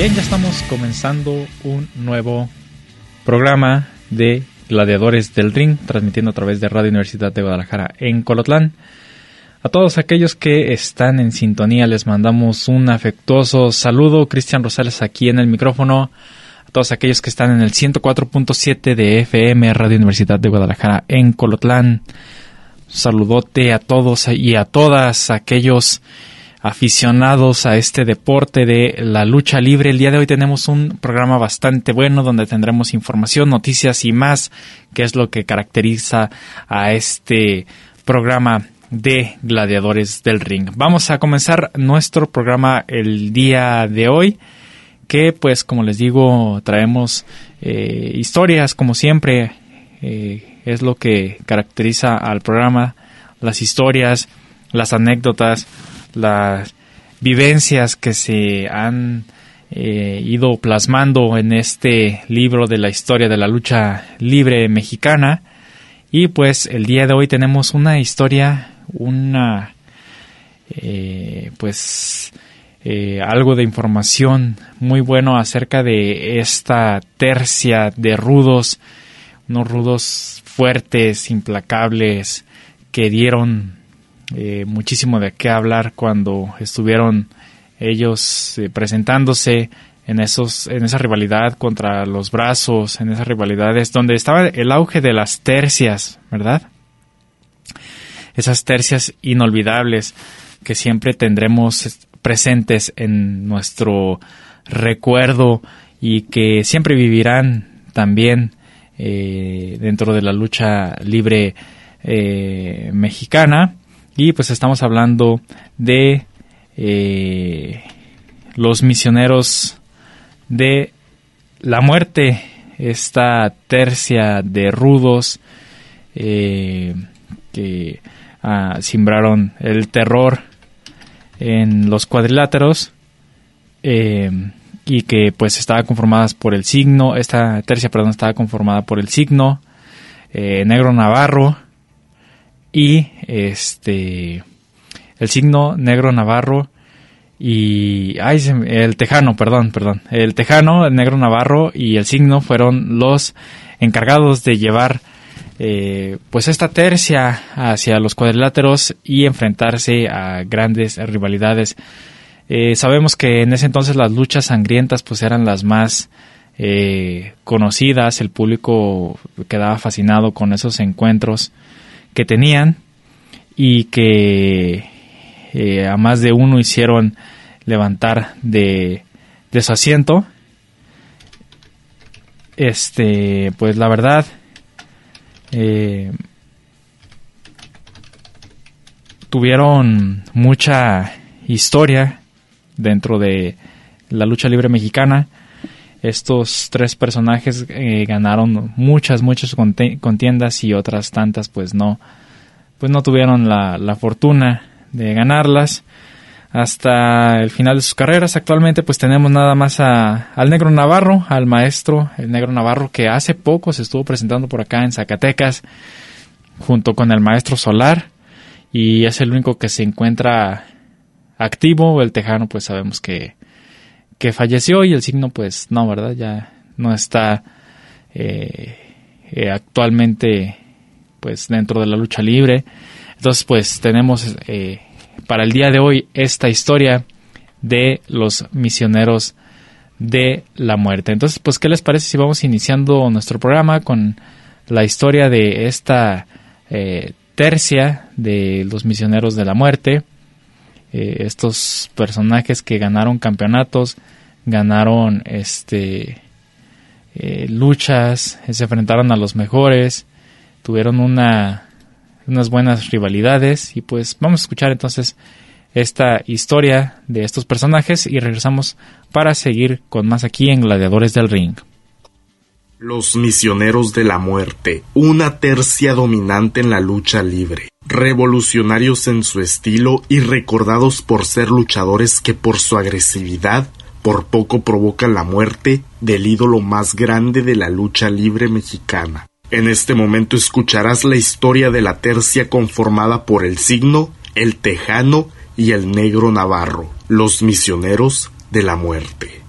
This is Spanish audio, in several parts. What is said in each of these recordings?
Bien, ya estamos comenzando un nuevo programa de Gladiadores del Ring, transmitiendo a través de Radio Universidad de Guadalajara en Colotlán. A todos aquellos que están en sintonía les mandamos un afectuoso saludo. Cristian Rosales aquí en el micrófono. A todos aquellos que están en el 104.7 de FM Radio Universidad de Guadalajara en Colotlán. Saludote a todos y a todas aquellos aficionados a este deporte de la lucha libre. El día de hoy tenemos un programa bastante bueno donde tendremos información, noticias y más, que es lo que caracteriza a este programa de gladiadores del ring. Vamos a comenzar nuestro programa el día de hoy que pues como les digo traemos eh, historias como siempre eh, es lo que caracteriza al programa las historias las anécdotas las vivencias que se han eh, ido plasmando en este libro de la historia de la lucha libre mexicana. Y pues el día de hoy tenemos una historia, una, eh, pues, eh, algo de información muy bueno acerca de esta tercia de rudos, unos rudos fuertes, implacables, que dieron eh, muchísimo de qué hablar cuando estuvieron ellos eh, presentándose en esos en esa rivalidad contra los brazos en esas rivalidades donde estaba el auge de las tercias verdad esas tercias inolvidables que siempre tendremos presentes en nuestro recuerdo y que siempre vivirán también eh, dentro de la lucha libre mexicana y pues estamos hablando de eh, los misioneros de la muerte, esta tercia de rudos eh, que ah, simbraron el terror en los cuadriláteros eh, y que pues estaba conformadas por el signo, esta tercia, perdón, estaba conformada por el signo negro navarro, y este el signo negro navarro y ay, el tejano, perdón, perdón, el tejano, el negro navarro y el signo fueron los encargados de llevar eh, pues esta tercia hacia los cuadriláteros y enfrentarse a grandes rivalidades. Eh, sabemos que en ese entonces las luchas sangrientas pues eran las más eh, conocidas, el público quedaba fascinado con esos encuentros que tenían y que eh, a más de uno hicieron levantar de, de su asiento. Este, pues la verdad, eh, tuvieron mucha historia dentro de la lucha libre mexicana estos tres personajes eh, ganaron muchas, muchas contiendas y otras tantas pues no, pues no tuvieron la, la, fortuna de ganarlas hasta el final de sus carreras. Actualmente pues tenemos nada más a, al negro Navarro, al maestro, el negro Navarro que hace poco se estuvo presentando por acá en Zacatecas junto con el maestro Solar y es el único que se encuentra activo. El tejano pues sabemos que que falleció y el signo pues no, ¿verdad? Ya no está eh, eh, actualmente pues dentro de la lucha libre. Entonces pues tenemos eh, para el día de hoy esta historia de los misioneros de la muerte. Entonces pues ¿qué les parece si vamos iniciando nuestro programa con la historia de esta tercia de los misioneros de la muerte? estos personajes que ganaron campeonatos, ganaron este eh, luchas, se enfrentaron a los mejores, tuvieron una, unas buenas rivalidades y pues vamos a escuchar entonces esta historia de estos personajes y regresamos para seguir con más aquí en Gladiadores del Ring. Los misioneros de la muerte, una tercia dominante en la lucha libre, revolucionarios en su estilo y recordados por ser luchadores que por su agresividad por poco provocan la muerte del ídolo más grande de la lucha libre mexicana. En este momento escucharás la historia de la tercia conformada por el signo, el tejano y el negro navarro, los misioneros de la muerte.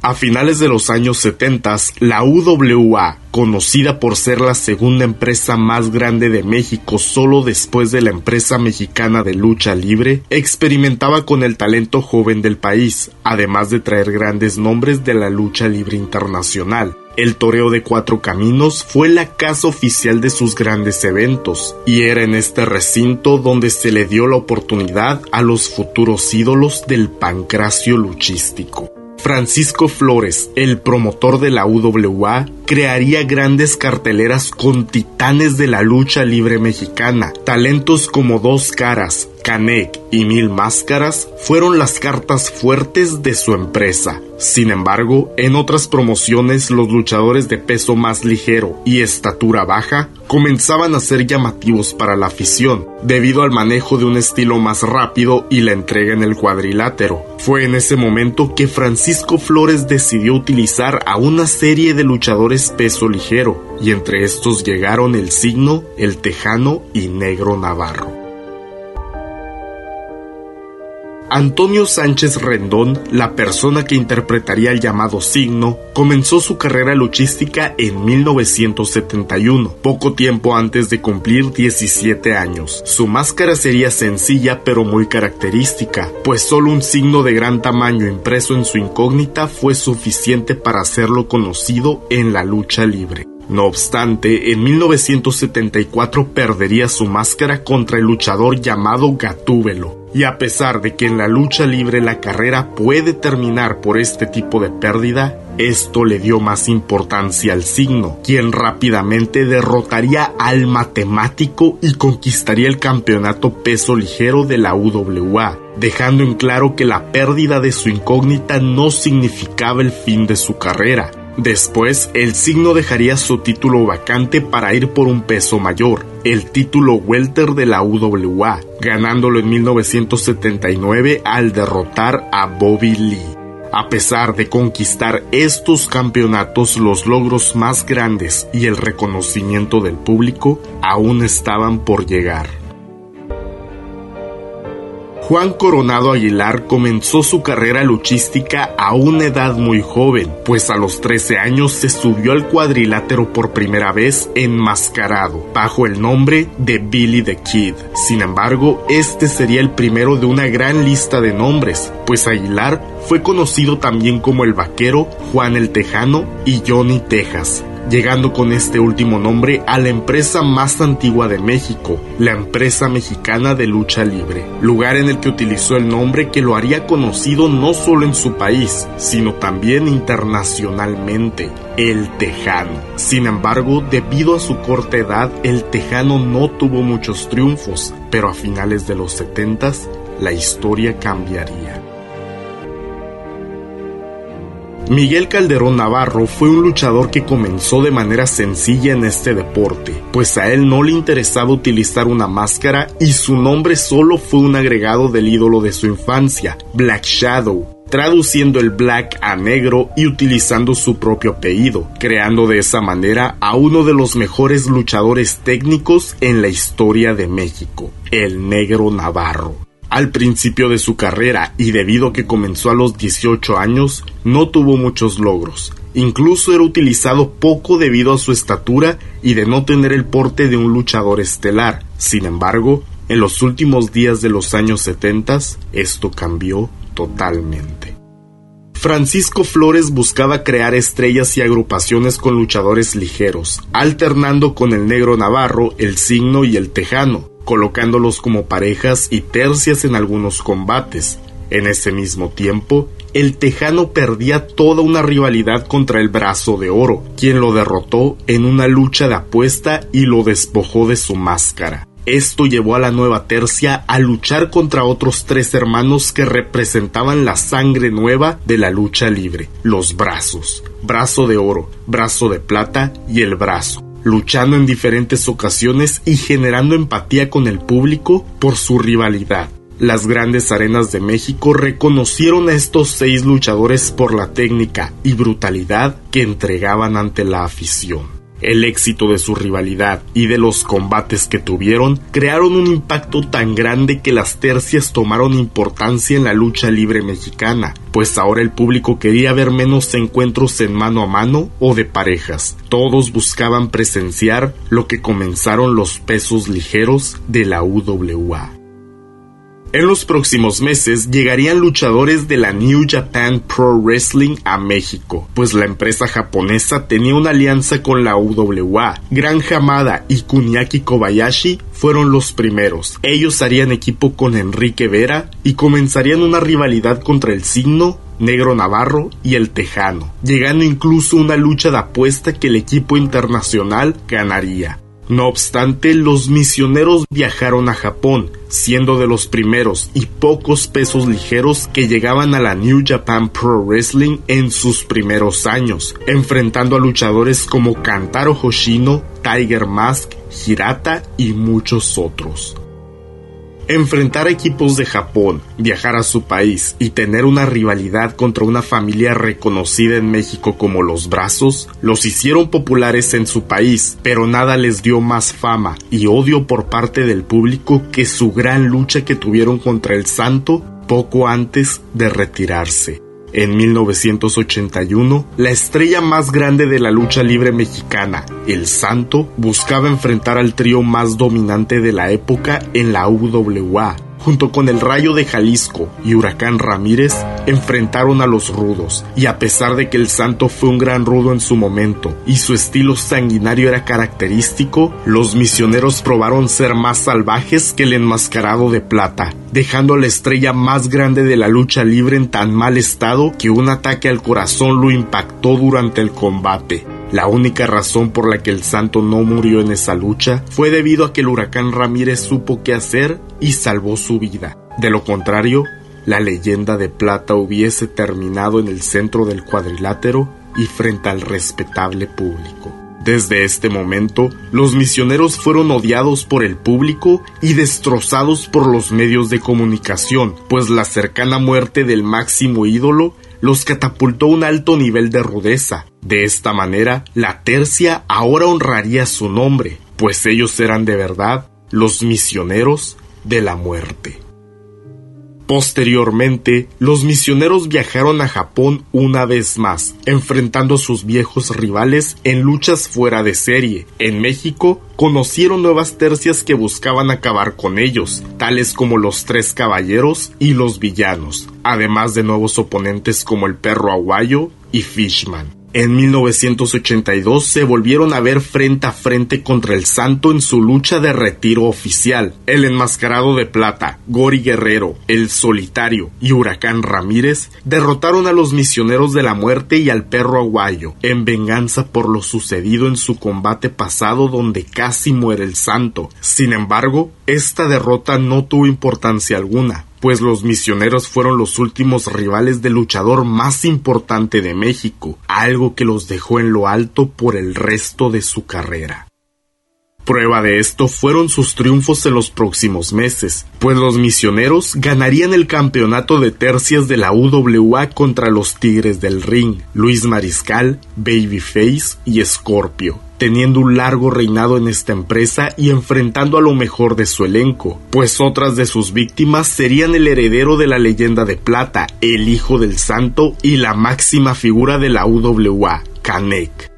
A finales de los años 70, la UWA, conocida por ser la segunda empresa más grande de México solo después de la empresa mexicana de lucha libre, experimentaba con el talento joven del país, además de traer grandes nombres de la lucha libre internacional. El Toreo de Cuatro Caminos fue la casa oficial de sus grandes eventos, y era en este recinto donde se le dio la oportunidad a los futuros ídolos del pancracio luchístico. Francisco Flores, el promotor de la UWA, crearía grandes carteleras con titanes de la lucha libre mexicana. Talentos como Dos Caras, Canek y Mil Máscaras fueron las cartas fuertes de su empresa. Sin embargo, en otras promociones los luchadores de peso más ligero y estatura baja comenzaban a ser llamativos para la afición, debido al manejo de un estilo más rápido y la entrega en el cuadrilátero. Fue en ese momento que Francisco Flores decidió utilizar a una serie de luchadores peso ligero, y entre estos llegaron el Signo, el Tejano y Negro Navarro. Antonio Sánchez Rendón, la persona que interpretaría el llamado signo, comenzó su carrera luchística en 1971, poco tiempo antes de cumplir 17 años. Su máscara sería sencilla pero muy característica, pues solo un signo de gran tamaño impreso en su incógnita fue suficiente para hacerlo conocido en la lucha libre. No obstante, en 1974 perdería su máscara contra el luchador llamado Gatúbelo, y a pesar de que en la lucha libre la carrera puede terminar por este tipo de pérdida, esto le dio más importancia al signo, quien rápidamente derrotaría al matemático y conquistaría el campeonato peso ligero de la UWA, dejando en claro que la pérdida de su incógnita no significaba el fin de su carrera, Después, el signo dejaría su título vacante para ir por un peso mayor, el título welter de la UWA, ganándolo en 1979 al derrotar a Bobby Lee. A pesar de conquistar estos campeonatos, los logros más grandes y el reconocimiento del público aún estaban por llegar. Juan Coronado Aguilar comenzó su carrera luchística a una edad muy joven, pues a los 13 años se subió al cuadrilátero por primera vez enmascarado, bajo el nombre de Billy the Kid. Sin embargo, este sería el primero de una gran lista de nombres, pues Aguilar fue conocido también como el vaquero, Juan el Tejano y Johnny Texas llegando con este último nombre a la empresa más antigua de México, la empresa mexicana de lucha libre, lugar en el que utilizó el nombre que lo haría conocido no solo en su país, sino también internacionalmente, el Tejano. Sin embargo, debido a su corta edad, el Tejano no tuvo muchos triunfos, pero a finales de los 70 la historia cambiaría. Miguel Calderón Navarro fue un luchador que comenzó de manera sencilla en este deporte, pues a él no le interesaba utilizar una máscara y su nombre solo fue un agregado del ídolo de su infancia, Black Shadow, traduciendo el black a negro y utilizando su propio apellido, creando de esa manera a uno de los mejores luchadores técnicos en la historia de México, el negro Navarro. Al principio de su carrera y debido a que comenzó a los 18 años, no tuvo muchos logros. Incluso era utilizado poco debido a su estatura y de no tener el porte de un luchador estelar. Sin embargo, en los últimos días de los años 70 esto cambió totalmente. Francisco Flores buscaba crear estrellas y agrupaciones con luchadores ligeros, alternando con el negro navarro, el signo y el tejano, colocándolos como parejas y tercias en algunos combates. En ese mismo tiempo, el Tejano perdía toda una rivalidad contra el Brazo de Oro, quien lo derrotó en una lucha de apuesta y lo despojó de su máscara. Esto llevó a la nueva tercia a luchar contra otros tres hermanos que representaban la sangre nueva de la lucha libre, los brazos, brazo de oro, brazo de plata y el brazo, luchando en diferentes ocasiones y generando empatía con el público por su rivalidad. Las grandes arenas de México reconocieron a estos seis luchadores por la técnica y brutalidad que entregaban ante la afición. El éxito de su rivalidad y de los combates que tuvieron crearon un impacto tan grande que las tercias tomaron importancia en la lucha libre mexicana, pues ahora el público quería ver menos encuentros en mano a mano o de parejas. Todos buscaban presenciar lo que comenzaron los pesos ligeros de la UWA. En los próximos meses llegarían luchadores de la New Japan Pro Wrestling a México, pues la empresa japonesa tenía una alianza con la UWA. Gran Hamada y Kuniaki Kobayashi fueron los primeros. Ellos harían equipo con Enrique Vera y comenzarían una rivalidad contra el Signo, Negro Navarro y el Tejano, llegando incluso una lucha de apuesta que el equipo internacional ganaría. No obstante, los misioneros viajaron a Japón, siendo de los primeros y pocos pesos ligeros que llegaban a la New Japan Pro Wrestling en sus primeros años, enfrentando a luchadores como Kantaro Hoshino, Tiger Mask, Hirata y muchos otros. Enfrentar equipos de Japón, viajar a su país y tener una rivalidad contra una familia reconocida en México como los Brazos los hicieron populares en su país, pero nada les dio más fama y odio por parte del público que su gran lucha que tuvieron contra el Santo poco antes de retirarse. En 1981, la estrella más grande de la lucha libre mexicana, El Santo, buscaba enfrentar al trío más dominante de la época en la UWA, junto con el Rayo de Jalisco y Huracán Ramírez, enfrentaron a los rudos, y a pesar de que el santo fue un gran rudo en su momento y su estilo sanguinario era característico, los misioneros probaron ser más salvajes que el enmascarado de plata, dejando a la estrella más grande de la lucha libre en tan mal estado que un ataque al corazón lo impactó durante el combate. La única razón por la que el santo no murió en esa lucha fue debido a que el huracán Ramírez supo qué hacer y salvó su vida. De lo contrario, la leyenda de plata hubiese terminado en el centro del cuadrilátero y frente al respetable público. Desde este momento, los misioneros fueron odiados por el público y destrozados por los medios de comunicación, pues la cercana muerte del máximo ídolo los catapultó un alto nivel de rudeza. De esta manera, la tercia ahora honraría su nombre, pues ellos eran de verdad los misioneros de la muerte. Posteriormente, los misioneros viajaron a Japón una vez más, enfrentando a sus viejos rivales en luchas fuera de serie. En México, conocieron nuevas tercias que buscaban acabar con ellos, tales como los Tres Caballeros y los Villanos, además de nuevos oponentes como el Perro Aguayo y Fishman. En 1982 se volvieron a ver frente a frente contra el Santo en su lucha de retiro oficial. El enmascarado de plata, Gori Guerrero, el solitario y Huracán Ramírez derrotaron a los misioneros de la muerte y al perro aguayo en venganza por lo sucedido en su combate pasado donde casi muere el Santo. Sin embargo, esta derrota no tuvo importancia alguna pues los misioneros fueron los últimos rivales del luchador más importante de México, algo que los dejó en lo alto por el resto de su carrera. Prueba de esto fueron sus triunfos en los próximos meses, pues los misioneros ganarían el campeonato de tercias de la UWA contra los Tigres del Ring, Luis Mariscal, Babyface y Scorpio, teniendo un largo reinado en esta empresa y enfrentando a lo mejor de su elenco, pues otras de sus víctimas serían el heredero de la leyenda de plata, el hijo del santo y la máxima figura de la UWA, Kanek.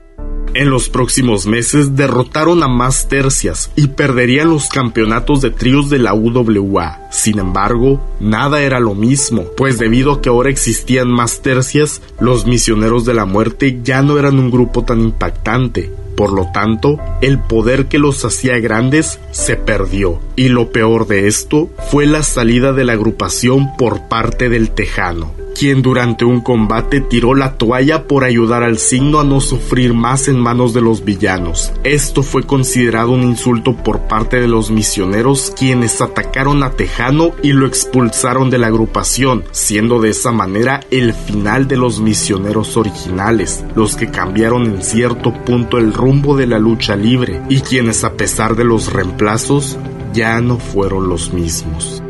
En los próximos meses derrotaron a más tercias y perderían los campeonatos de tríos de la UWA. Sin embargo, nada era lo mismo, pues debido a que ahora existían más tercias, los misioneros de la muerte ya no eran un grupo tan impactante. Por lo tanto, el poder que los hacía grandes se perdió. Y lo peor de esto fue la salida de la agrupación por parte del Tejano quien durante un combate tiró la toalla por ayudar al signo a no sufrir más en manos de los villanos. Esto fue considerado un insulto por parte de los misioneros quienes atacaron a Tejano y lo expulsaron de la agrupación, siendo de esa manera el final de los misioneros originales, los que cambiaron en cierto punto el rumbo de la lucha libre y quienes a pesar de los reemplazos ya no fueron los mismos.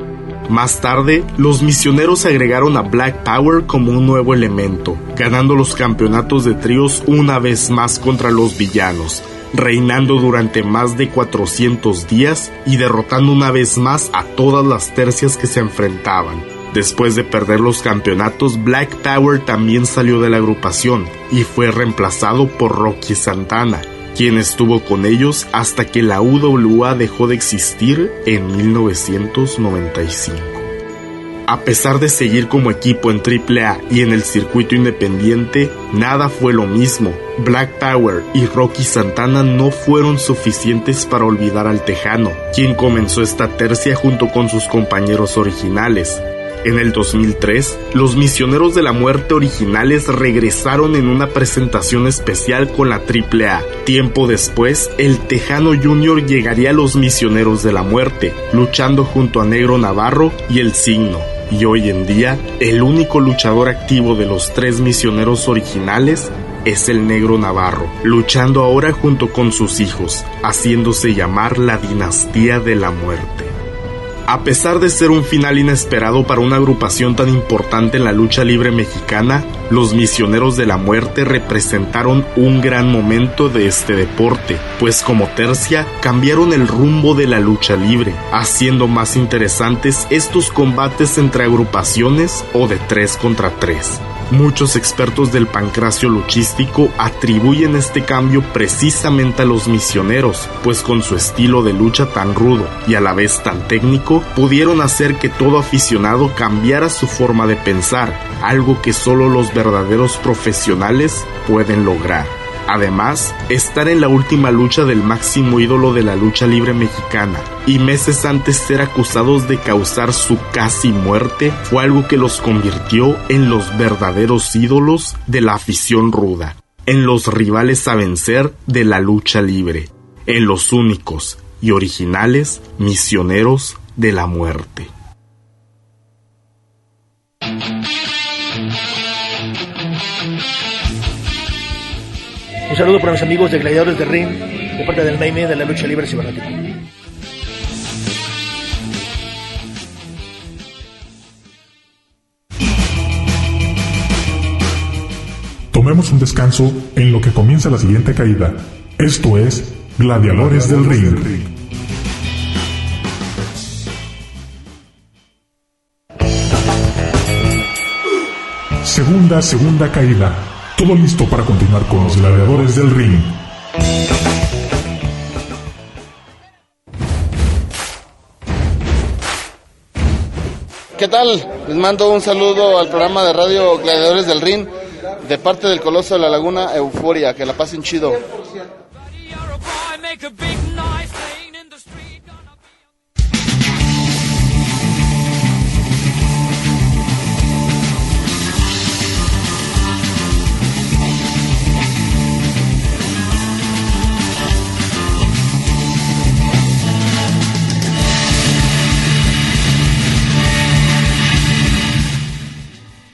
Más tarde, los misioneros agregaron a Black Power como un nuevo elemento, ganando los campeonatos de tríos una vez más contra los villanos, reinando durante más de 400 días y derrotando una vez más a todas las tercias que se enfrentaban. Después de perder los campeonatos, Black Power también salió de la agrupación y fue reemplazado por Rocky Santana, quien estuvo con ellos hasta que la UWA dejó de existir en 1995. A pesar de seguir como equipo en AAA y en el circuito independiente, nada fue lo mismo. Black Power y Rocky Santana no fueron suficientes para olvidar al Tejano, quien comenzó esta tercia junto con sus compañeros originales, en el 2003, los Misioneros de la Muerte originales regresaron en una presentación especial con la AAA. Tiempo después, el Tejano Jr. llegaría a los Misioneros de la Muerte, luchando junto a Negro Navarro y El Signo. Y hoy en día, el único luchador activo de los tres misioneros originales es el Negro Navarro, luchando ahora junto con sus hijos, haciéndose llamar la Dinastía de la Muerte. A pesar de ser un final inesperado para una agrupación tan importante en la lucha libre mexicana, los misioneros de la muerte representaron un gran momento de este deporte, pues como tercia cambiaron el rumbo de la lucha libre, haciendo más interesantes estos combates entre agrupaciones o de 3 contra 3. Muchos expertos del pancracio luchístico atribuyen este cambio precisamente a los misioneros, pues con su estilo de lucha tan rudo y a la vez tan técnico, pudieron hacer que todo aficionado cambiara su forma de pensar, algo que solo los verdaderos profesionales pueden lograr. Además, estar en la última lucha del máximo ídolo de la lucha libre mexicana y meses antes ser acusados de causar su casi muerte fue algo que los convirtió en los verdaderos ídolos de la afición ruda, en los rivales a vencer de la lucha libre, en los únicos y originales misioneros de la muerte. Un saludo para mis amigos de Gladiadores de Ring, de parte del Naime de la lucha libre cibernética. Tomemos un descanso en lo que comienza la siguiente caída. Esto es Gladiadores del Ring. Segunda, segunda caída. Todo listo para continuar con los gladiadores del ring. ¿Qué tal? Les mando un saludo al programa de radio Gladiadores del Ring de parte del Coloso de la Laguna Euforia. Que la pasen chido.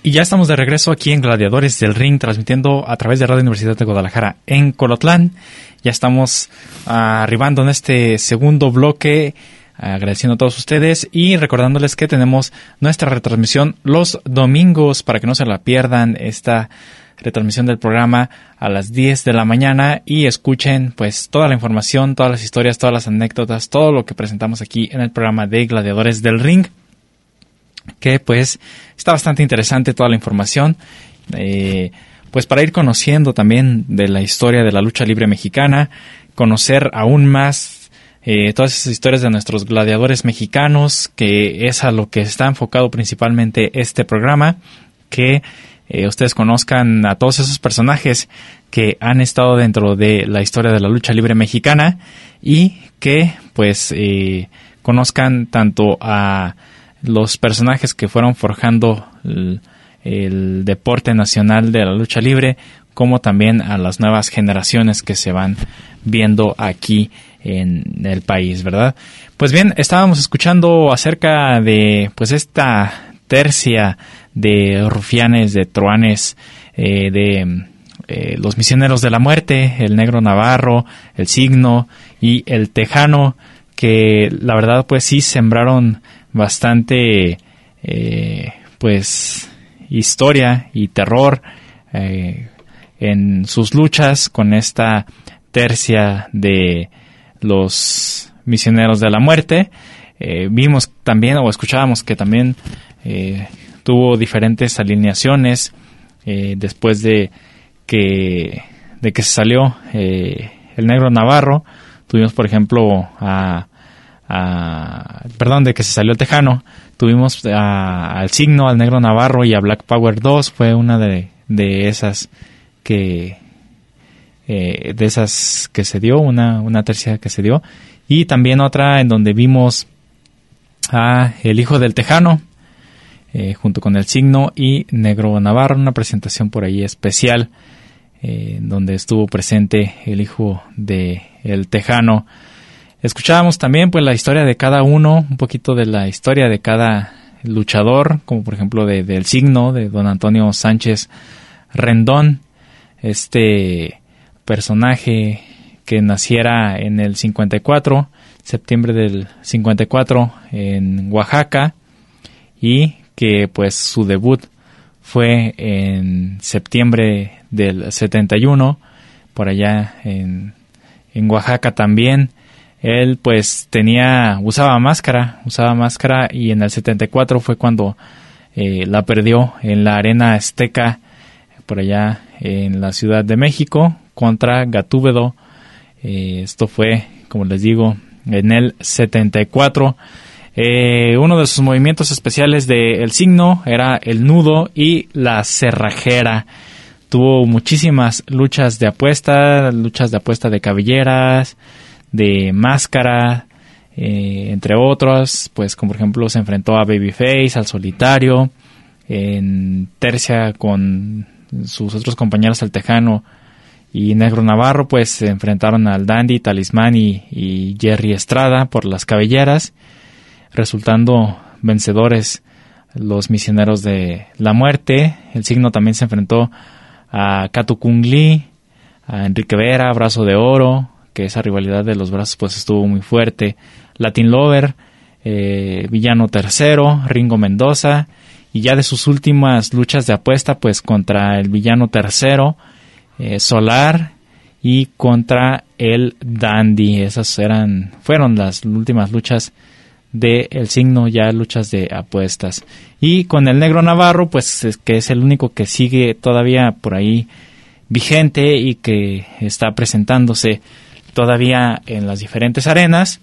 Y ya estamos de regreso aquí en Gladiadores del Ring, transmitiendo a través de Radio Universidad de Guadalajara en Colotlán. Ya estamos ah, arribando en este segundo bloque, agradeciendo a todos ustedes y recordándoles que tenemos nuestra retransmisión los domingos para que no se la pierdan esta retransmisión del programa a las 10 de la mañana y escuchen pues toda la información, todas las historias, todas las anécdotas, todo lo que presentamos aquí en el programa de Gladiadores del Ring que pues está bastante interesante toda la información. Eh, pues para ir conociendo también de la historia de la lucha libre mexicana, conocer aún más eh, todas esas historias de nuestros gladiadores mexicanos, que es a lo que está enfocado principalmente este programa, que eh, ustedes conozcan a todos esos personajes que han estado dentro de la historia de la lucha libre mexicana y que pues conozcan tanto a los personajes que fueron forjando el, deporte nacional de la lucha libre, como también a las nuevas generaciones que se van viendo aquí en el país, ¿verdad? Pues bien, estábamos escuchando acerca de pues esta tercia de rufianes, de truanes, eh, de eh, los misioneros de la muerte, el negro navarro, el signo y el tejano, que la verdad pues sí sembraron bastante eh, pues historia y terror en sus luchas con esta tercia de los misioneros de la muerte. Eh, vimos también o escuchábamos que también eh, tuvo diferentes alineaciones eh, después de que, de que se salió el negro Navarro. Tuvimos, por ejemplo, a, perdón, de que se salió el Tejano. Tuvimos al Signo, al negro Navarro y a Black Power 2. Fue una de, de esas que, eh, de esas que se dio, una, una tercia que se dio, y también otra en donde vimos a El Hijo del Tejano, eh, junto con el signo y Negro Navarro, una presentación por ahí especial, eh, donde estuvo presente el hijo de El Tejano. Escuchábamos también pues la historia de cada uno, un poquito de la historia de cada luchador, como por ejemplo de, del signo de don Antonio Sánchez Rendón, este personaje que naciera en el 54, septiembre del 54 en Oaxaca y que pues su debut fue en septiembre del 71 por allá en, en Oaxaca también él pues tenía usaba máscara usaba máscara y en el 74 fue cuando eh, la perdió en la arena azteca por allá en la Ciudad de México contra Gatúbedo. Eh, esto fue, como les digo, en el 74. Eh, uno de sus movimientos especiales del signo era el nudo y la cerrajera. Tuvo muchísimas luchas de apuesta, luchas de apuesta de cabelleras, de máscara, eh, entre otros, pues como por ejemplo se enfrentó a Babyface, al solitario, en tercia con sus otros compañeros, el Tejano y Negro Navarro, pues se enfrentaron al Dandy, Talismán y, Jerry Estrada por las cabelleras, resultando vencedores los misioneros de la muerte. El signo también se enfrentó a Kato Kung Lee, a Enrique Vera, Brazo de Oro, que esa rivalidad de los brazos pues estuvo muy fuerte. Latin Lover, eh, Villano Tercero, Ringo Mendoza y ya de sus últimas luchas de apuesta pues contra el villano tercero eh, Solar y contra el Dandy esas eran fueron las últimas luchas de el signo ya luchas de apuestas y con el negro navarro pues que es el único que sigue todavía por ahí vigente y que está presentándose todavía en las diferentes arenas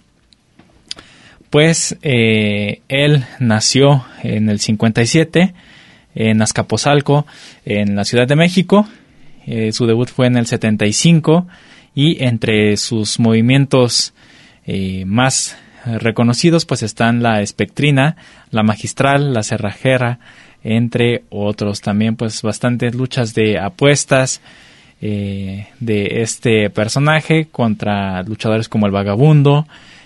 pues eh, él nació en el 57 en Azcapotzalco, en la Ciudad de México. Eh, su debut fue en el 75 y entre sus movimientos eh, más reconocidos pues están la espectrina, la magistral, la cerrajera, entre otros. También pues bastantes luchas de apuestas de este personaje contra luchadores como el vagabundo,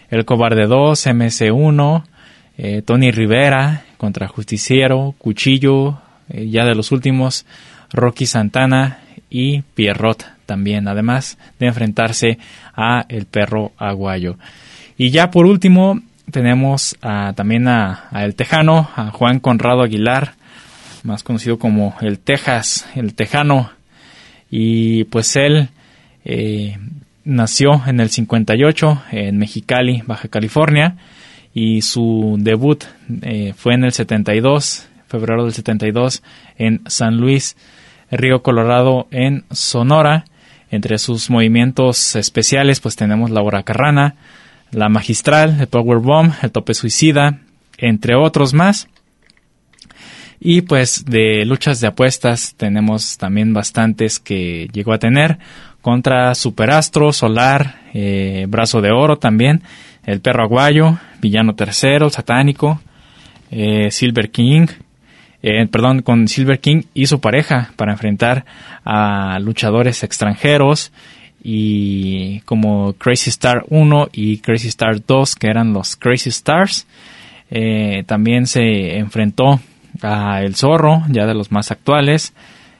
el Cobarde 2, MC1, eh, Tony Rivera contra Justiciero, Cuchillo, eh, ya de los últimos, Rocky Santana y Pierrot también, además de enfrentarse a el perro aguayo. Y ya por último tenemos también a, El Tejano, a Juan Conrado Aguilar, más conocido como el Texas, el Tejano. Y pues él eh, nació en el 58 en Mexicali, Baja California, y su debut eh, fue en el 72, febrero del 72, en San Luis, Río Colorado, en Sonora. Entre sus movimientos especiales, pues tenemos la hora carrana, la magistral, el power bomb, el tope suicida, entre otros más. Y pues de luchas de apuestas tenemos también bastantes que llegó a tener contra Superastro, Solar, eh, Brazo de Oro también, El Perro Aguayo, Villano Tercero, Satánico, eh, Silver King, eh, perdón, con Silver King y su pareja para enfrentar a luchadores extranjeros y como Crazy Star 1 y Crazy Star 2 que eran los Crazy Stars. También se enfrentó a El Zorro, ya de los más actuales,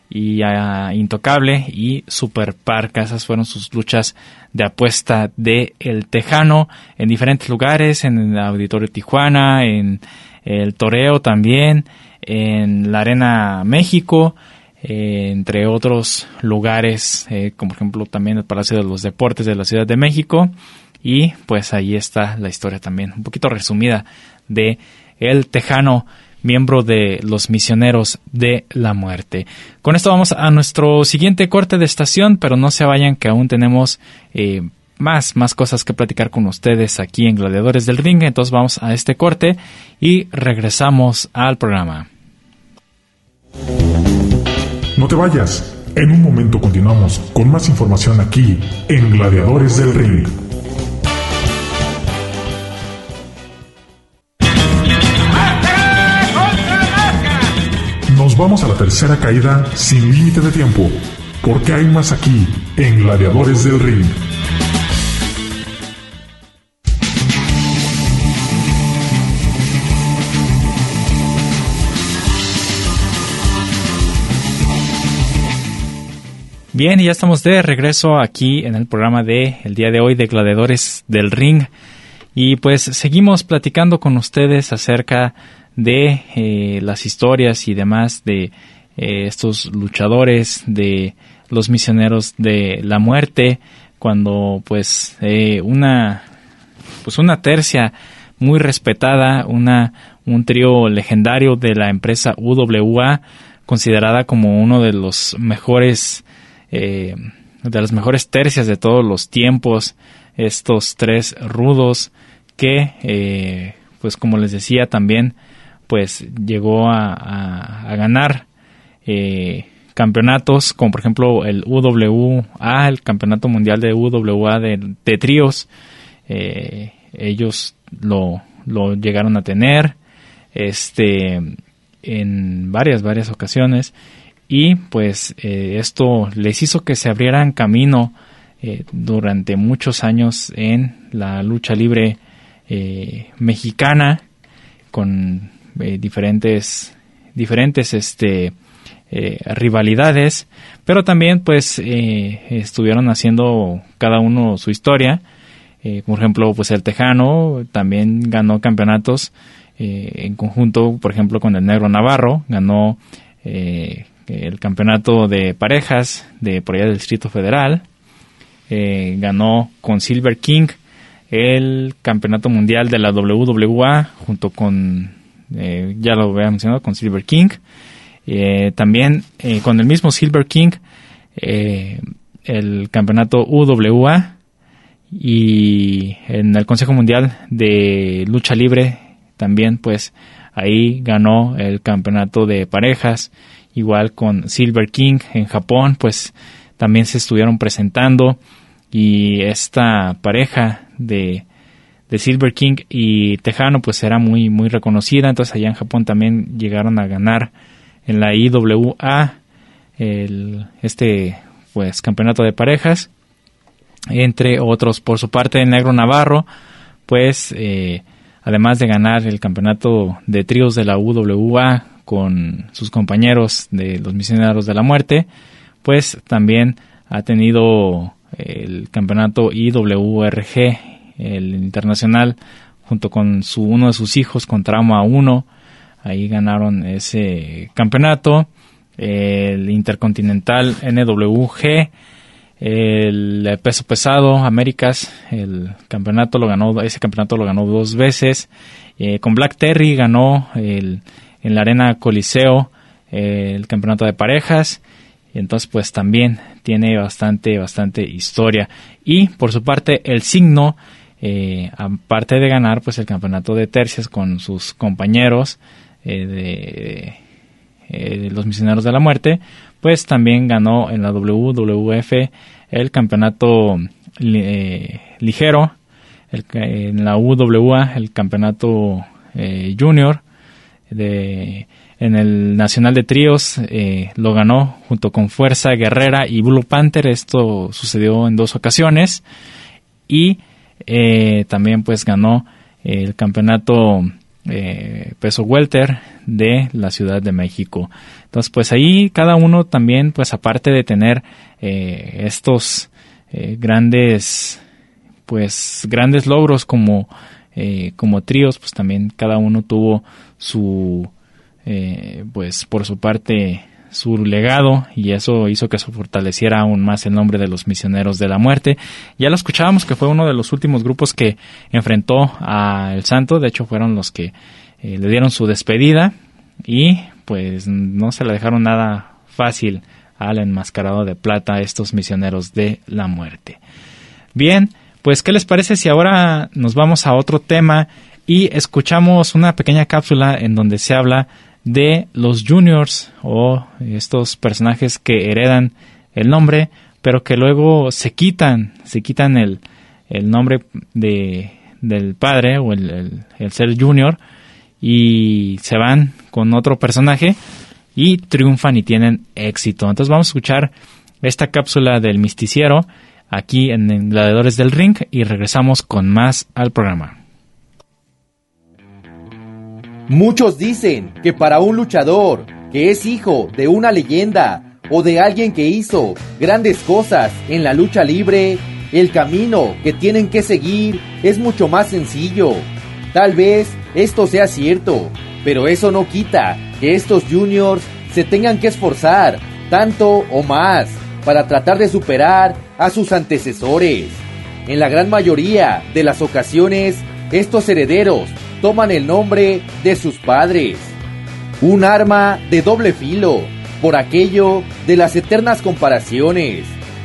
y a Intocable y Super Parca. Esas fueron sus luchas de apuesta de El Tejano en diferentes lugares, en el Auditorio Tijuana, en el Toreo también, en la Arena México, eh, entre otros lugares, eh, como por ejemplo también el Palacio de los Deportes de la Ciudad de México. Y pues ahí está la historia también, un poquito resumida de El Tejano miembro de los misioneros de la muerte. Con esto vamos a nuestro siguiente corte de estación, pero no se vayan que aún tenemos eh, más, más cosas que platicar con ustedes aquí en Gladiadores del Ring. Entonces vamos a este corte y regresamos al programa. No te vayas. En un momento continuamos con más información aquí en Gladiadores del Ring. Vamos a la tercera caída sin límite de tiempo, porque hay más aquí en Gladiadores del Ring. Bien, y ya estamos de regreso aquí en el programa de el día de hoy de Gladiadores del Ring. Y pues seguimos platicando con ustedes acerca de eh, las historias y demás de eh, estos luchadores, de los misioneros de la muerte, cuando pues eh, una pues una tercia muy respetada, una un trío legendario de la empresa UWA, considerada como uno de los mejores de las mejores tercias de todos los tiempos, estos tres rudos que, pues como les decía también, pues llegó a, ganar eh, campeonatos, como por ejemplo el UWA, el campeonato mundial de UWA de, tríos, ellos lo, llegaron a tener, este, en varias, varias ocasiones y pues eh, esto les hizo que se abrieran camino eh, durante muchos años en la lucha libre eh, mexicana con diferentes diferentes este rivalidades pero también pues estuvieron haciendo cada uno su historia por ejemplo pues el Tejano también ganó campeonatos en conjunto por ejemplo con el Negro Navarro ganó el campeonato de parejas de por allá del Distrito Federal. Eh, ganó con Silver King el campeonato mundial de la WWA junto con, eh, ya lo había mencionado, con Silver King. Eh, también con el mismo Silver King el campeonato UWA y en el Consejo Mundial de Lucha Libre también pues ahí ganó el campeonato de parejas igual con Silver King en Japón, pues también se estuvieron presentando y esta pareja de, de Silver King y Tejano pues era muy muy reconocida, entonces allá en Japón también llegaron a ganar en la IWA el, este pues campeonato de parejas. Entre otros por su parte Negro Navarro pues eh, además de ganar el campeonato de tríos de la UWA con sus compañeros de los misioneros de la muerte, pues también ha tenido el campeonato IWRG, el internacional, junto con su, uno de sus hijos con Trauma 1. Ahí ganaron ese campeonato. El Intercontinental NWG, el peso pesado Américas, el campeonato lo ganó, ese campeonato lo ganó dos veces. Eh, con Black Terry ganó el en la Arena Coliseo eh, el campeonato de parejas. Y entonces pues también tiene bastante, bastante historia. Y por su parte el signo, eh, aparte de ganar pues el campeonato de tercias con sus compañeros eh, de, los misioneros de la muerte, pues también ganó en la WWF el campeonato ligero, en la UWA el campeonato junior, de en el Nacional de Tríos eh, lo ganó junto con Fuerza Guerrera y Blue Panther. Esto sucedió en dos ocasiones. Y eh, también pues ganó el campeonato eh, peso welter de la Ciudad de México. Entonces pues ahí cada uno también pues aparte de tener estos grandes pues grandes logros como como tríos pues también cada uno tuvo su eh, pues por su parte su legado y eso hizo que se fortaleciera aún más el nombre de los misioneros de la muerte. Ya lo escuchábamos que fue uno de los últimos grupos que enfrentó a El Santo, de hecho fueron los que eh, le dieron su despedida y pues no se le dejaron nada fácil al enmascarado de plata estos misioneros de la muerte. Bien, pues ¿qué les parece si ahora nos vamos a otro tema y escuchamos una pequeña cápsula en donde se habla de los juniors o estos personajes que heredan el nombre, pero que luego se quitan, se quitan el, el nombre de, del padre o el, el, ser junior y se van con otro personaje y triunfan y tienen éxito. Entonces vamos a escuchar esta cápsula del misticiero aquí en Gladiadores del Ring y regresamos con más al programa. Muchos dicen que para un luchador que es hijo de una leyenda o de alguien que hizo grandes cosas en la lucha libre, el camino que tienen que seguir es mucho más sencillo. Tal vez esto sea cierto, pero eso no quita que estos juniors se tengan que esforzar tanto o más para tratar de superar a sus antecesores. En la gran mayoría de las ocasiones, estos herederos toman el nombre de sus padres. Un arma de doble filo, por aquello de las eternas comparaciones.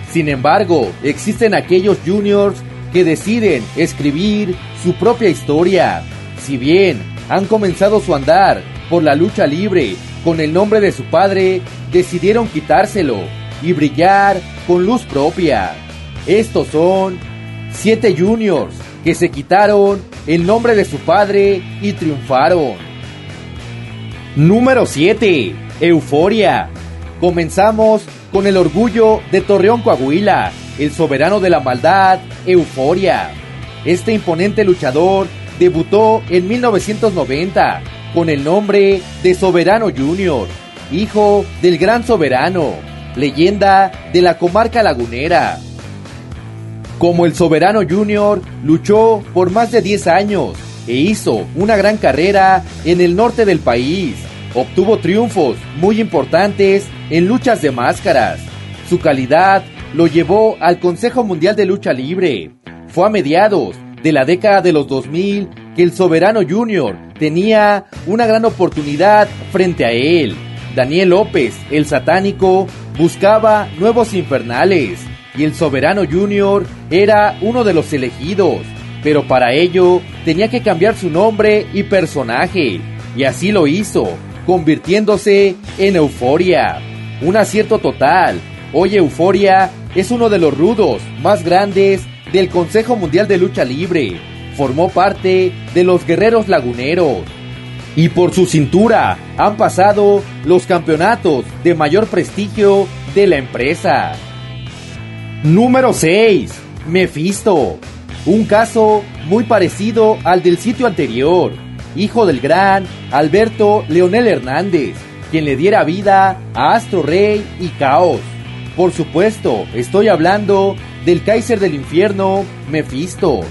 Sin embargo, existen aquellos juniors que deciden escribir su propia historia. Si bien han comenzado su andar por la lucha libre con el nombre de su padre, decidieron quitárselo y brillar con luz propia. Estos son siete juniors que se quitaron el nombre de su padre y triunfaron. Número 7. Euforia. Comenzamos con el orgullo de Torreón Coahuila, el soberano de la maldad, Euforia. Este imponente luchador debutó en 1990 con el nombre de Soberano Junior, hijo del gran soberano, leyenda de la comarca lagunera. Como el Soberano Junior, luchó por más de 10 años e hizo una gran carrera en el norte del país. Obtuvo triunfos muy importantes en luchas de máscaras. Su calidad lo llevó al Consejo Mundial de Lucha Libre. Fue a mediados de la década de los 2000 que el Soberano Junior tenía una gran oportunidad frente a él. Daniel López, el satánico, buscaba nuevos infernales y el Soberano Junior era uno de los elegidos, pero para ello tenía que cambiar su nombre y personaje, y así lo hizo, convirtiéndose en Euforia. Un acierto total. Hoy Euforia es uno de los rudos más grandes del Consejo Mundial de Lucha Libre. Formó parte de los Guerreros Laguneros. Y por su cintura han pasado los campeonatos de mayor prestigio de la empresa. Número 6. Mephisto. Un caso muy parecido al del sitio anterior. Hijo del gran Alberto Leonel Hernández, quien le diera vida a Astro Rey y Caos. Por supuesto, estoy hablando del Kaiser del Infierno, Mephisto.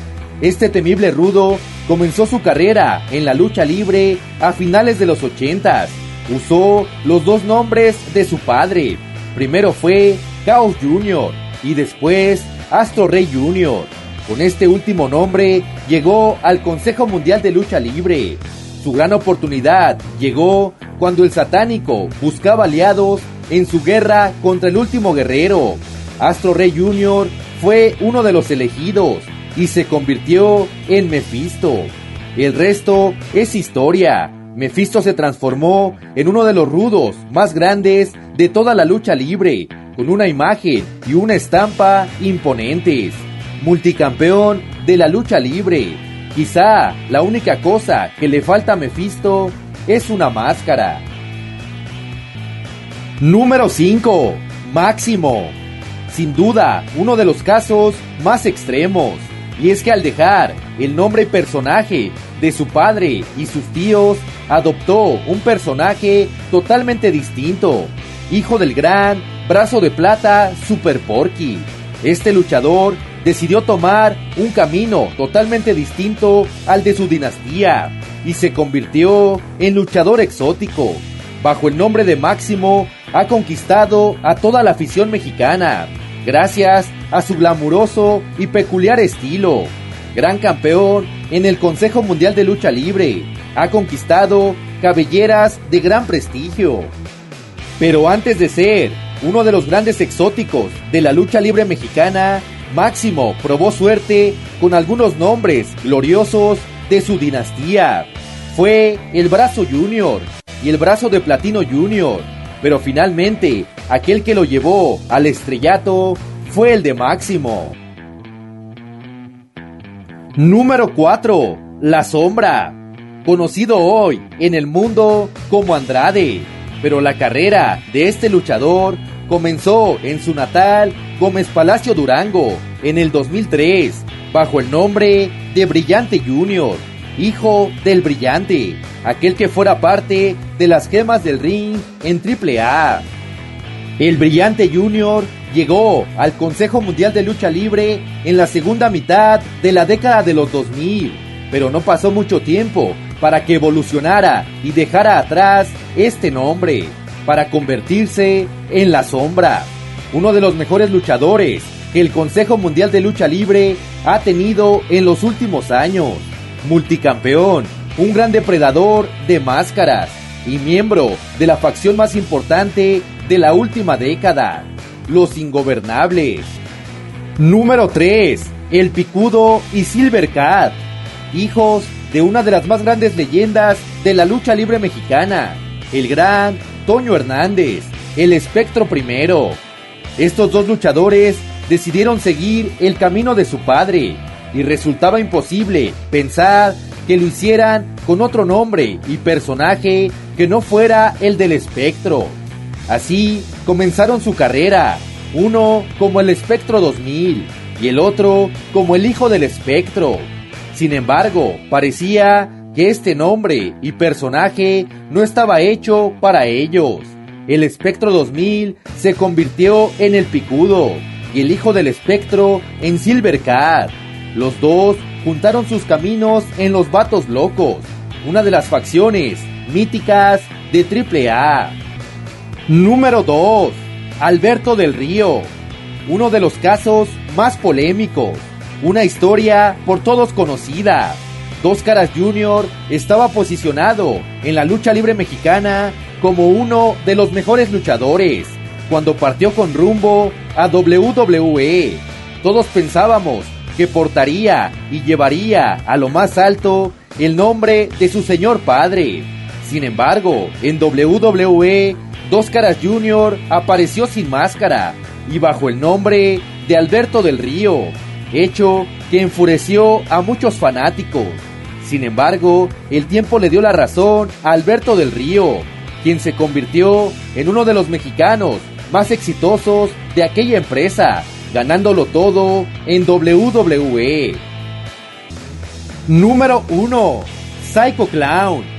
Este temible rudo comenzó su carrera en la lucha libre a finales de los 80. Usó los dos nombres de su padre. Primero fue Chaos Jr y después Astro Rey Jr. Con este último nombre llegó al Consejo Mundial de Lucha Libre. Su gran oportunidad llegó cuando el satánico buscaba aliados en su guerra contra el último guerrero. Astro Rey Jr. fue uno de los elegidos y se convirtió en Mephisto. El resto es historia. Mephisto se transformó en uno de los rudos más grandes de toda la lucha libre con una imagen y una estampa imponentes. Multicampeón de la lucha libre. Quizá la única cosa que le falta a Mephisto es una máscara. Número 5. Máximo. Sin duda, uno de los casos más extremos. Y es que al dejar el nombre y personaje de su padre y sus tíos, adoptó un personaje totalmente distinto, hijo del gran brazo de plata Super Porky. Este luchador decidió tomar un camino totalmente distinto al de su dinastía y se convirtió en luchador exótico. Bajo el nombre de Máximo, ha conquistado a toda la afición mexicana, gracias a su glamuroso y peculiar estilo. Gran campeón en el Consejo Mundial de Lucha Libre, ha conquistado cabelleras de gran prestigio. Pero antes de ser uno de los grandes exóticos de la lucha libre mexicana, Máximo probó suerte con algunos nombres gloriosos de su dinastía. Fue el Brazo Junior y el Brazo de Platino Junior, pero finalmente aquel que lo llevó al estrellato fue el de Máximo. Número 4. La Sombra. Conocido hoy en el mundo como Andrade, pero la carrera de este luchador comenzó en su natal Gómez Palacio Durango en el 2003 bajo el nombre de Brillante Junior, hijo del Brillante, aquel que fuera parte de las gemas del ring en AAA. El Brillante Junior llegó al Consejo Mundial de Lucha Libre en la segunda mitad de la década de los 2000, pero no pasó mucho tiempo para que evolucionara y dejara atrás este nombre, para convertirse en la sombra, uno de los mejores luchadores que el Consejo Mundial de Lucha Libre ha tenido en los últimos años, multicampeón, un gran depredador de máscaras y miembro de la facción más importante de la última década, los Ingobernables. Número 3. El Picudo y Silver Cat, hijos de una de las más grandes leyendas de la lucha libre mexicana, el gran Toño Hernández, el Espectro Primero. Estos dos luchadores decidieron seguir el camino de su padre y resultaba imposible pensar que lo hicieran con otro nombre y personaje que no fuera el del espectro. Así comenzaron su carrera, uno como el espectro 2000 y el otro como el hijo del espectro. Sin embargo, parecía que este nombre y personaje no estaba hecho para ellos. El espectro 2000 se convirtió en el picudo y el hijo del espectro en Silvercat. Los dos juntaron sus caminos en los Vatos Locos, una de las facciones míticas de AAA. Número 2. Alberto del Río, uno de los casos más polémicos, una historia por todos conocida. Dos Caras Jr. estaba posicionado en la lucha libre mexicana como uno de los mejores luchadores cuando partió con rumbo a WWE. Todos pensábamos que portaría y llevaría a lo más alto el nombre de su señor padre. Sin embargo, en WWE, Dos Caras Jr. apareció sin máscara y bajo el nombre de Alberto del Río, hecho que enfureció a muchos fanáticos. Sin embargo, el tiempo le dio la razón a Alberto del Río, quien se convirtió en uno de los mexicanos más exitosos de aquella empresa, ganándolo todo en WWE. Número 1. Psycho Clown.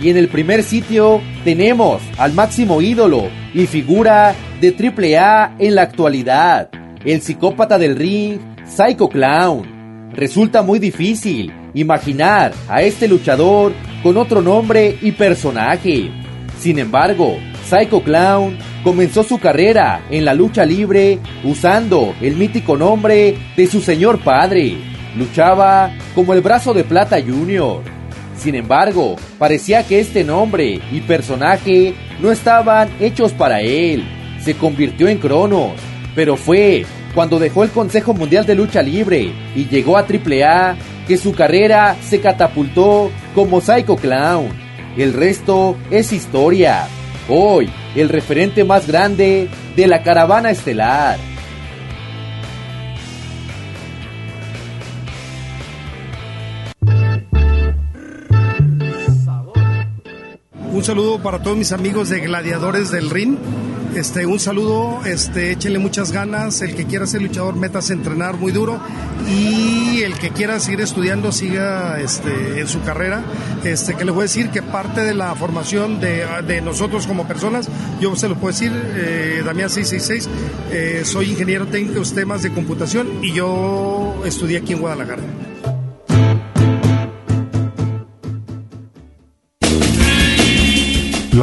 Y en el primer sitio tenemos al máximo ídolo y figura de AAA en la actualidad, el psicópata del ring, Psycho Clown. Resulta muy difícil imaginar a este luchador con otro nombre y personaje. Sin embargo, Psycho Clown comenzó su carrera en la lucha libre usando el mítico nombre de su señor padre. Luchaba como el brazo de plata junior. Sin embargo, parecía que este nombre y personaje no estaban hechos para él. Se convirtió en Cronos, pero fue cuando dejó el Consejo Mundial de Lucha Libre y llegó a AAA que su carrera se catapultó como Psycho Clown. El resto es historia. Hoy, el referente más grande de la caravana estelar. Un saludo para todos mis amigos de Gladiadores del Ring. Este, un saludo, este, échenle muchas ganas. El que quiera ser luchador, metas a entrenar muy duro. Y el que quiera seguir estudiando, siga este, en su carrera. Este, que les voy a decir que parte de la formación de, nosotros como personas, yo se lo puedo decir, eh, Damián 666, eh, soy ingeniero técnico en temas de computación y yo estudié aquí en Guadalajara.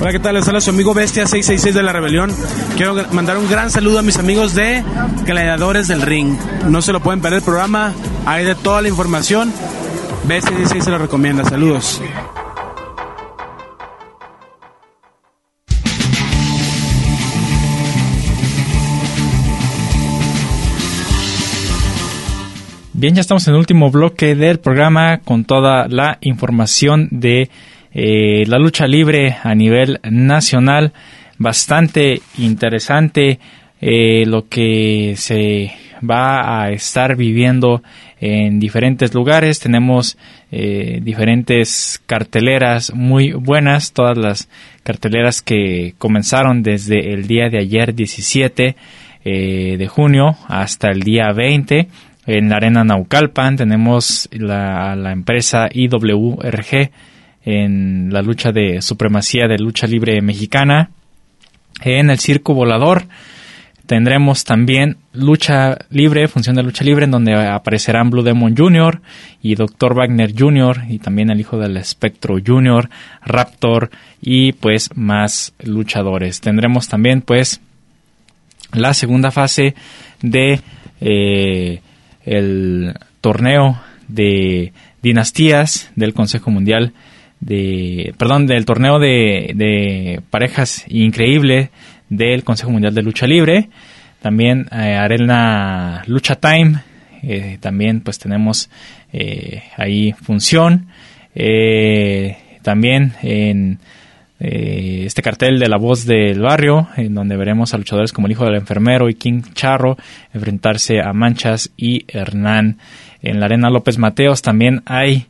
Hola, ¿qué tal? Les habla su amigo Bestia 666 de la Rebelión. Quiero mandar un gran saludo a mis amigos de Gladiadores del Ring. No se lo pueden perder el programa, hay de toda la información. Bestia 666 se lo recomienda. Saludos. Bien, ya estamos en el último bloque del programa con toda la información de eh, la lucha libre a nivel nacional. Bastante interesante eh, lo que se va a estar viviendo en diferentes lugares. Tenemos eh, diferentes carteleras muy buenas, todas las carteleras que comenzaron desde el día de ayer 17 de junio hasta el día 20 en la arena Naucalpan tenemos la, la empresa IWRG en la lucha de supremacía de lucha libre mexicana. En el circo volador tendremos también lucha libre, función de lucha libre, en donde aparecerán Blue Demon Jr. y Dr. Wagner Jr. y también el hijo del espectro Jr., Raptor y pues más luchadores. Tendremos también pues la segunda fase de eh, el torneo de dinastías del Consejo Mundial de, perdón, del torneo de, de parejas increíble del Consejo Mundial de Lucha Libre. También eh, Arena Lucha Time. Eh, también pues tenemos eh, ahí función. también en este cartel de la voz del barrio, en donde veremos a luchadores como el hijo del enfermero y King Charro enfrentarse a Manchas y Hernán. En la Arena López Mateos también hay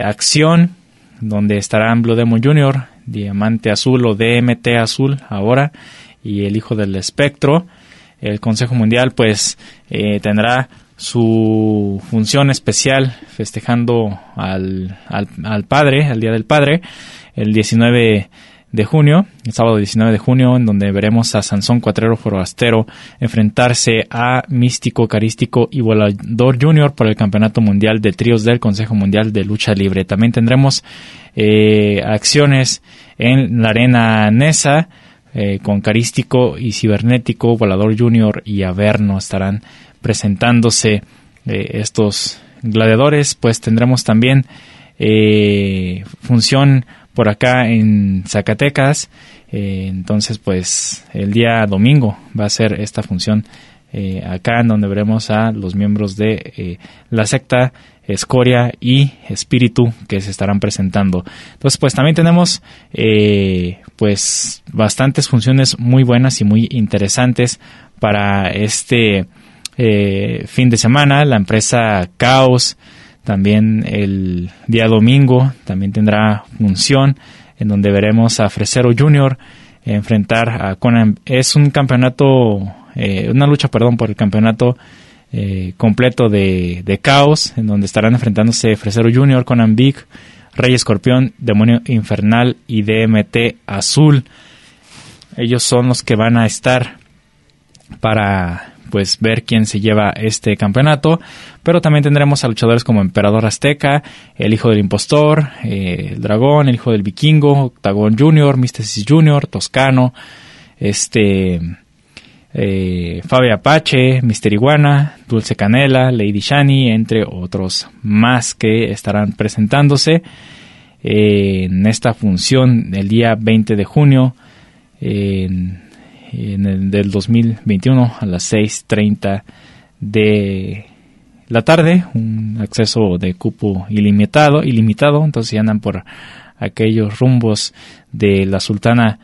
acción donde estarán Blue Demon Jr., Diamante Azul o DMT Azul ahora, y el Hijo del Espectro. El Consejo Mundial pues eh, tendrá su función especial festejando al, al, al, Padre, al Día del Padre, el 19 de junio, el sábado 19 de junio, en donde veremos a Sansón Cuatrero Forastero enfrentarse a Místico, Carístico y Volador Junior por el Campeonato Mundial de Tríos del Consejo Mundial de Lucha Libre. También tendremos eh, acciones en la Arena Nesa, eh, con Carístico y Cibernético, Volador Junior y Averno estarán presentándose eh, estos gladiadores. Pues tendremos también función por acá en Zacatecas. Eh, entonces, pues el día domingo va a ser esta función eh, acá en donde veremos a los miembros de eh, la secta Escoria y Espíritu que se estarán presentando. Entonces, pues también tenemos pues bastantes funciones muy buenas y muy interesantes para este fin de semana. La empresa Caos también el día domingo también tendrá función en donde veremos a Fresero Junior enfrentar a Conan. Es un campeonato, eh, una lucha, perdón, por el campeonato eh, completo de, de, Caos, en donde estarán enfrentándose Fresero Junior, Conan Big, Rey Escorpión, Demonio Infernal y DMT Azul. Ellos son los que van a estar para pues ver quién se lleva este campeonato. Pero también tendremos a luchadores como Emperador Azteca, el hijo del impostor, eh, el dragón, el hijo del vikingo, Octagon Junior, Mysticis Junior, Toscano, este eh, Fabio Apache, Mister Iguana, Dulce Canela, Lady Shani, entre otros más que estarán presentándose eh, en esta función el día 20 de junio el del 2021 a las 6.30 de la tarde, un acceso de cupo ilimitado, ilimitado, entonces si andan por aquellos rumbos de la Sultana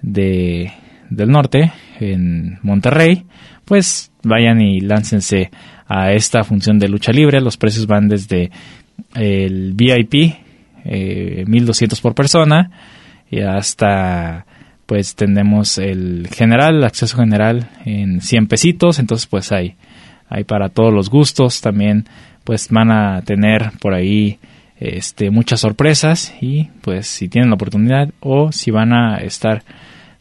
de, del Norte en Monterrey, pues vayan y láncense a esta función de lucha libre. Los precios van desde el VIP, eh, 1200 por persona, y hasta pues tenemos el general, el acceso general en 100 pesitos, entonces pues hay, hay para todos los gustos, también pues van a tener por ahí este, muchas sorpresas y pues si tienen la oportunidad o si van a estar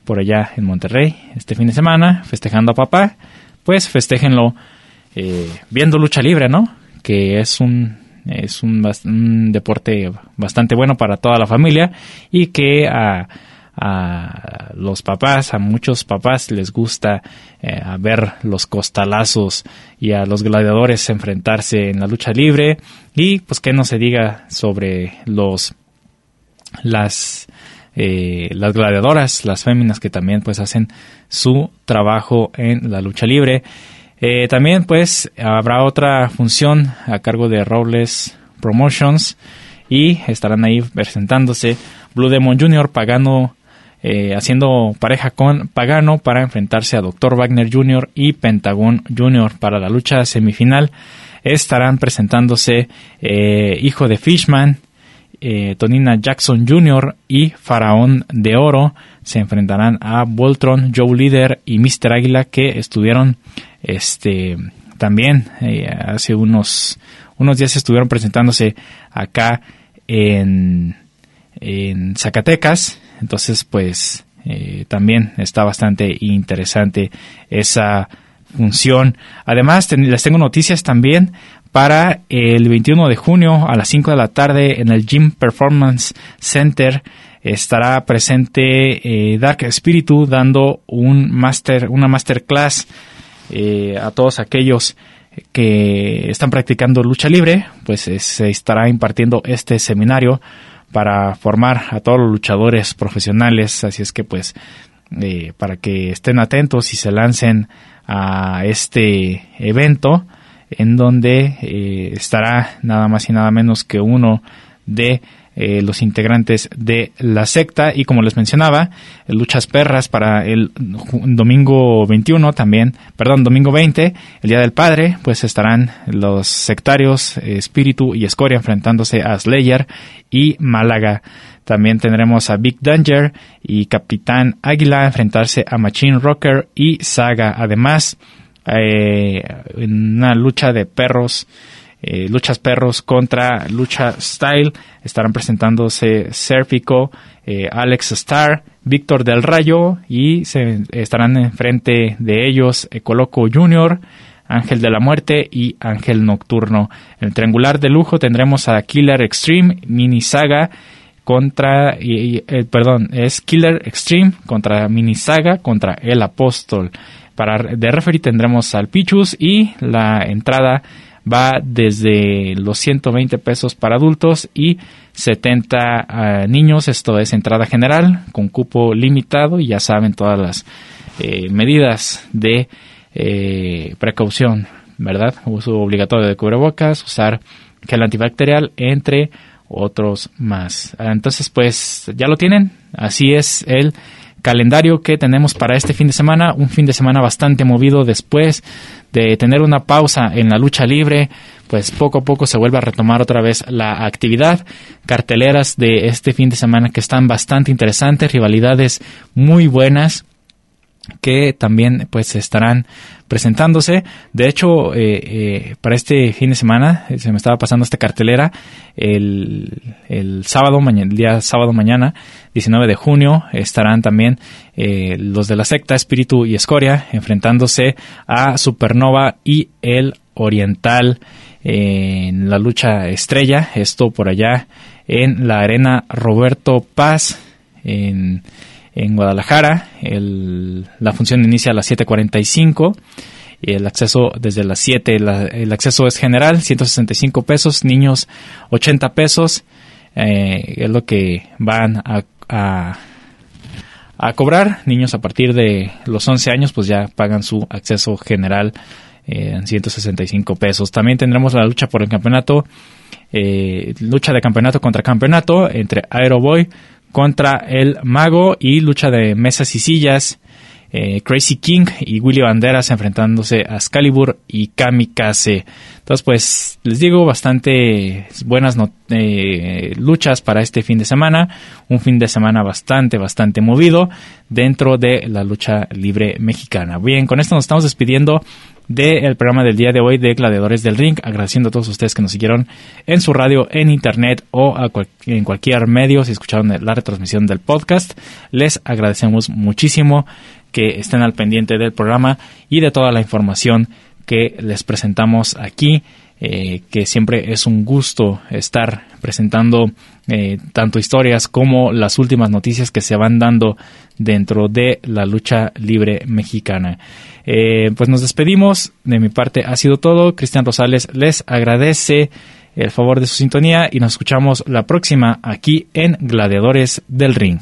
por allá en Monterrey este fin de semana festejando a papá, pues festéjenlo eh, viendo lucha libre, ¿no? Que es un es un, un, deporte bastante bueno para toda la familia y que a, a los papás, a muchos papás les gusta eh, ver los costalazos y a los gladiadores enfrentarse en la lucha libre y pues que no se diga sobre los las eh, las gladiadoras, las féminas que también pues hacen su trabajo en la lucha libre. Eh, también pues habrá otra función a cargo de Robles Promotions y estarán ahí presentándose Blue Demon Jr., Pagano, eh, haciendo pareja con Pagano para enfrentarse a Dr. Wagner Jr. y Pentagon Jr. para la lucha semifinal. Estarán presentándose Hijo de Fishman, eh, Tonina Jackson Jr. y Faraón de Oro se enfrentarán a Voltron, Joe Leader y Mr. Águila que estuvieron este también eh, hace unos unos días estuvieron presentándose acá en, en Zacatecas entonces pues eh, también está bastante interesante esa función. Además, les tengo noticias también para el 21 de junio a las 5 de la tarde en el Gym Performance Center estará presente eh, Dark Spiritu dando un master, una masterclass eh, a todos aquellos que están practicando lucha libre, pues eh, se estará impartiendo este seminario para formar a todos los luchadores profesionales, así es que pues para que estén atentos y se lancen a este evento en donde eh, estará nada más y nada menos que uno de eh, los integrantes de la secta y como les mencionaba, luchas perras para el domingo 21 también, perdón, domingo 20, el Día del Padre, pues estarán los sectarios eh, Espíritu y Escoria enfrentándose a Slayer y Málaga. También tendremos a Big Danger y Capitán Águila enfrentarse a Machine Rocker y Saga. Además, eh, en una lucha de perros, eh, luchas perros contra lucha style, estarán presentándose Serpico, eh, Alex Star, Víctor del Rayo y se estarán enfrente de ellos Coloco Jr., Ángel de la Muerte y Ángel Nocturno. En el triangular de lujo tendremos a Killer Extreme, Mini Saga contra, perdón, es Killer Extreme contra Mini Saga contra El Apóstol. Para de referee tendremos al Pichus y la entrada va desde los 120 pesos para adultos y 70 ah, niños. Esto es entrada general con cupo limitado y ya saben todas las eh, medidas de eh, precaución, ¿verdad? Uso obligatorio de cubrebocas, usar gel antibacterial, entre otros más. Ah, entonces, pues ya lo tienen. Así es el calendario que tenemos para este fin de semana, un fin de semana bastante movido después de tener una pausa en la lucha libre, pues poco a poco se vuelve a retomar otra vez la actividad. Carteleras de este fin de semana que están bastante interesantes, rivalidades muy buenas que también pues estarán presentándose. De hecho, eh, eh, para este fin de semana eh, se me estaba pasando esta cartelera el, el sábado, el día sábado mañana, 19 de junio, estarán también los de la secta Espíritu y Escoria enfrentándose a Supernova y el Oriental en la lucha estrella. Esto por allá en la arena Roberto Paz en en Guadalajara. El, la función inicia a las 7.45 y el acceso desde las 7. el acceso es general, 165 pesos, niños 80 pesos. Eh, es lo que van a, a, a cobrar. Niños a partir de los 11 años pues ya pagan su acceso general eh, en 165 pesos. También tendremos la lucha por el campeonato, eh, lucha de campeonato contra campeonato entre Aeroboy contra el Mago y lucha de mesas y sillas eh, Crazy King y Willy Banderas enfrentándose a Excalibur y Kamikaze. Entonces, pues les digo, bastante buenas eh, luchas para este fin de semana. Un fin de semana bastante, bastante movido dentro de la lucha libre mexicana. Bien, con esto nos estamos despidiendo del programa del día de hoy de Gladiadores del Ring, agradeciendo a todos ustedes que nos siguieron en su radio, en internet o en cualquier medio, si escucharon la retransmisión del podcast. Les agradecemos muchísimo que estén al pendiente del programa y de toda la información que les presentamos aquí, eh, que siempre es un gusto estar presentando eh, tanto historias como las últimas noticias que se van dando dentro de la lucha libre mexicana. Eh, pues nos despedimos, de mi parte ha sido todo, Cristian Rosales les agradece el favor de su sintonía y nos escuchamos la próxima aquí en Gladiadores del Ring.